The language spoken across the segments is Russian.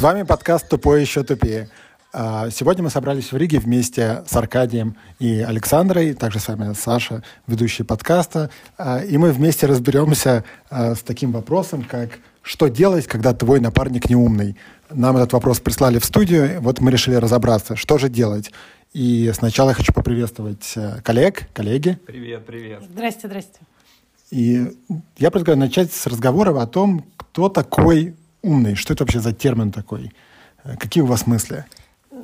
С вами подкаст «Тупой еще тупее». А, сегодня мы собрались в Риге вместе с Аркадием и Александрой, также с вами Саша, ведущий подкаста. А, и мы вместе разберемся а, с таким вопросом, как «Что делать, когда твой напарник неумный?» Нам этот вопрос прислали в студию, вот мы решили разобраться, что же делать. И сначала я хочу поприветствовать коллег, коллеги. Привет, привет. Здрасте, здрасте. И я предлагаю начать с разговора о том, кто такой умный, что это вообще за термин такой, э, какие у вас мысли?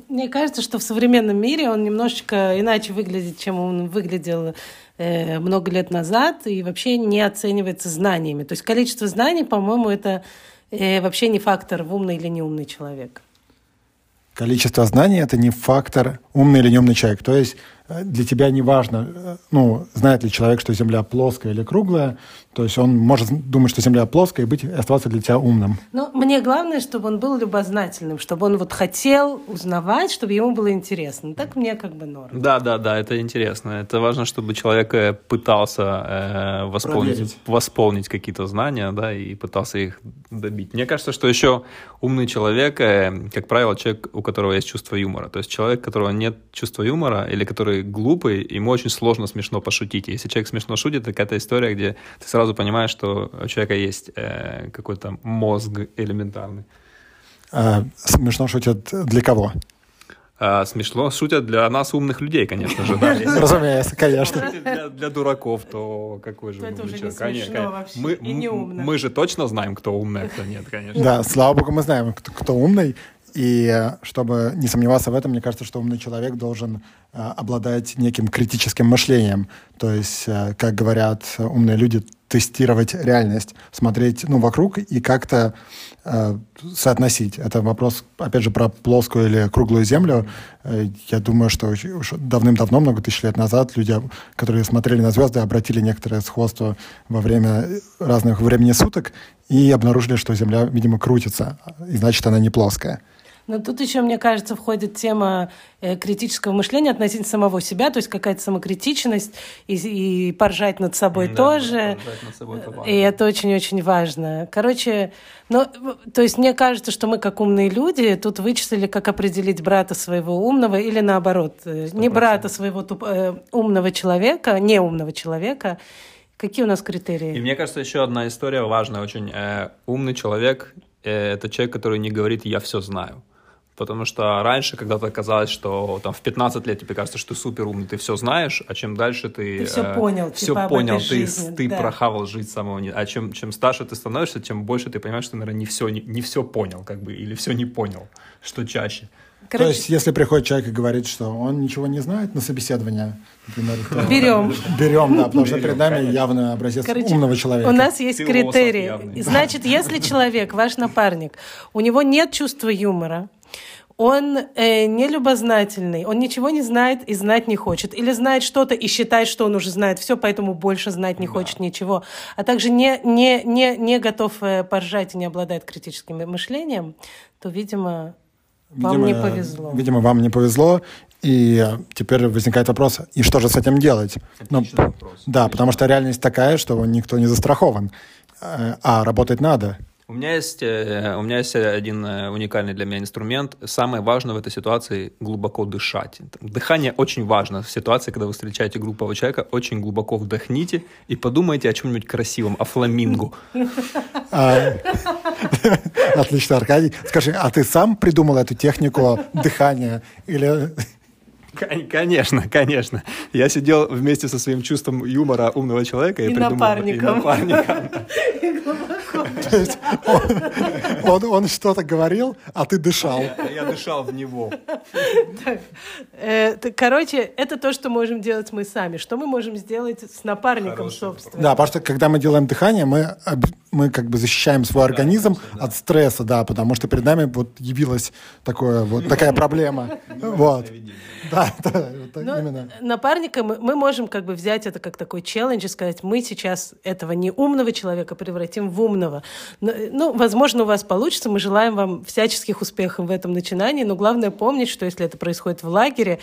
Мне кажется, что в современном мире он немножечко иначе выглядит, чем он выглядел э, много лет назад, и вообще не оценивается знаниями. То есть количество знаний, по-моему, это э, вообще не фактор в умный или неумный человек. Количество знаний – это не фактор умный или неумный человек. То есть для тебя не важно, ну, знает ли человек, что Земля плоская или круглая, то есть он может думать, что Земля плоская, и быть, оставаться для тебя умным. Ну, мне главное, чтобы он был любознательным, чтобы он вот хотел узнавать, чтобы ему было интересно. Так мне как бы норм. Да, да, да, это интересно. Это важно, чтобы человек э, пытался э, восполнить, восполнить какие-то знания, да, и пытался их добить. Мне кажется, что еще умный человек, э, как правило, человек, у которого есть чувство юмора. То есть человек, у которого нет чувства юмора или который глупый, ему очень сложно смешно пошутить. Если человек смешно шутит, это какая-то история, где ты сразу сразу понимаешь, что у человека есть э, какой-то мозг элементарный. А, смешно шутят для кого? А, смешно шутят для нас умных людей, конечно же, да. Разумеется, конечно. Для, для дураков, то какой же это уже не смешно вообще мы, и не умно. Мы же точно знаем, кто умный, а кто нет, конечно. Да, слава богу, мы знаем, кто, кто умный. И чтобы не сомневаться в этом, мне кажется, что умный человек должен э, обладать неким критическим мышлением. То есть, э, как говорят умные люди, тестировать реальность, смотреть ну, вокруг и как-то э, соотносить. Это вопрос, опять же, про плоскую или круглую землю. Э, я думаю, что давным-давно, много тысяч лет назад, люди, которые смотрели на звезды, обратили некоторое сходство во время разных времени суток и обнаружили, что Земля, видимо, крутится, и значит, она не плоская. Но тут еще, мне кажется, входит тема э, критического мышления относительно самого себя, то есть какая-то самокритичность и, и поржать над собой да, тоже. Над собой и это очень-очень важно. Короче, ну, то есть мне кажется, что мы, как умные люди, тут вычислили, как определить брата своего умного или наоборот, 100%. Э, не брата своего туп, э, умного человека, не умного человека. Какие у нас критерии? И мне кажется, еще одна история важная очень. Э, умный человек э, это человек, который не говорит «я все знаю». Потому что раньше когда-то казалось, что там в 15 лет тебе кажется, что ты супер умный, ты все знаешь, а чем дальше ты... Ты все э, понял, все типа понял, ты, жизни, ты да. прохавал жизнь самого... А чем, чем старше ты становишься, тем больше ты понимаешь, что ты, наверное, не все, не, не все понял, как бы, или все не понял, что чаще. Короче, то есть, если приходит человек и говорит, что он ничего не знает на собеседование, например, то берем. Берем, да, потому что перед нами явно образец Короче, умного человека. У нас есть критерии. Значит, если человек, ваш напарник, у него нет чувства юмора, он э, не любознательный, он ничего не знает и знать не хочет. Или знает что-то и считает, что он уже знает все, поэтому больше знать не да. хочет ничего. А также не, не, не, не готов э, поржать и не обладает критическим мышлением, то, видимо, видимо, вам не повезло. Видимо, вам не повезло. И теперь возникает вопрос, и что же с этим делать? ну, вопрос. Да, Отличный. потому что реальность такая, что никто не застрахован. Э, а работать надо. У меня есть, э, у меня есть один э, уникальный для меня инструмент. Самое важное в этой ситуации – глубоко дышать. Дыхание очень важно в ситуации, когда вы встречаете группового человека. Очень глубоко вдохните и подумайте о чем-нибудь красивом, о фламинго. А, отлично, Аркадий. Скажи, а ты сам придумал эту технику дыхания или Конечно, конечно. Я сидел вместе со своим чувством юмора умного человека и, и придумал... Напарником. И напарником. То есть он, он, что-то говорил, а ты дышал. Я, дышал в него. Э, короче, это то, что можем делать мы сами. Что мы можем сделать с напарником, собственно? Да, потому что когда мы делаем дыхание, мы, мы как бы защищаем свой организм от стресса, да, потому что перед нами вот явилась такое, вот такая проблема. Вот. Да, да, именно. Напарника мы, мы можем как бы взять это как такой челлендж и сказать, мы сейчас этого неумного человека превратим в умного. Ну, возможно, у вас получится. Мы желаем вам всяческих успехов в этом начинании, но главное помнить, что если это происходит в лагере,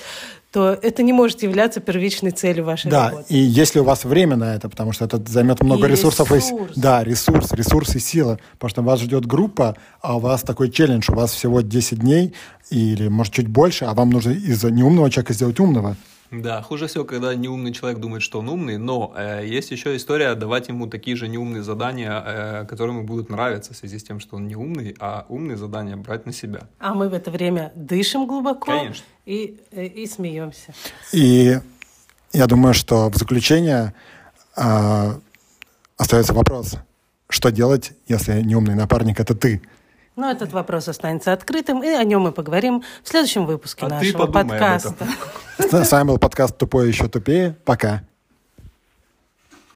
то это не может являться первичной целью вашей да, работы. Да, и если у вас время на это, потому что это займет много и ресурсов. Ресурс. И, да, ресурс, ресурс и сила. Потому что вас ждет группа, а у вас такой челлендж, у вас всего 10 дней или, может, чуть больше, а вам нужно из неумного человека сделать умного. Да, хуже всего, когда неумный человек думает, что он умный, но э, есть еще история давать ему такие же неумные задания, э, которые ему будут нравиться в связи с тем, что он не умный, а умные задания брать на себя. А мы в это время дышим глубоко Конечно. И, и, э, и смеемся. И я думаю, что в заключение э, остается вопрос, что делать, если неумный напарник это ты? Но этот вопрос останется открытым, и о нем мы поговорим в следующем выпуске а нашего подкаста. С вами был подкаст «Тупое еще тупее». Пока.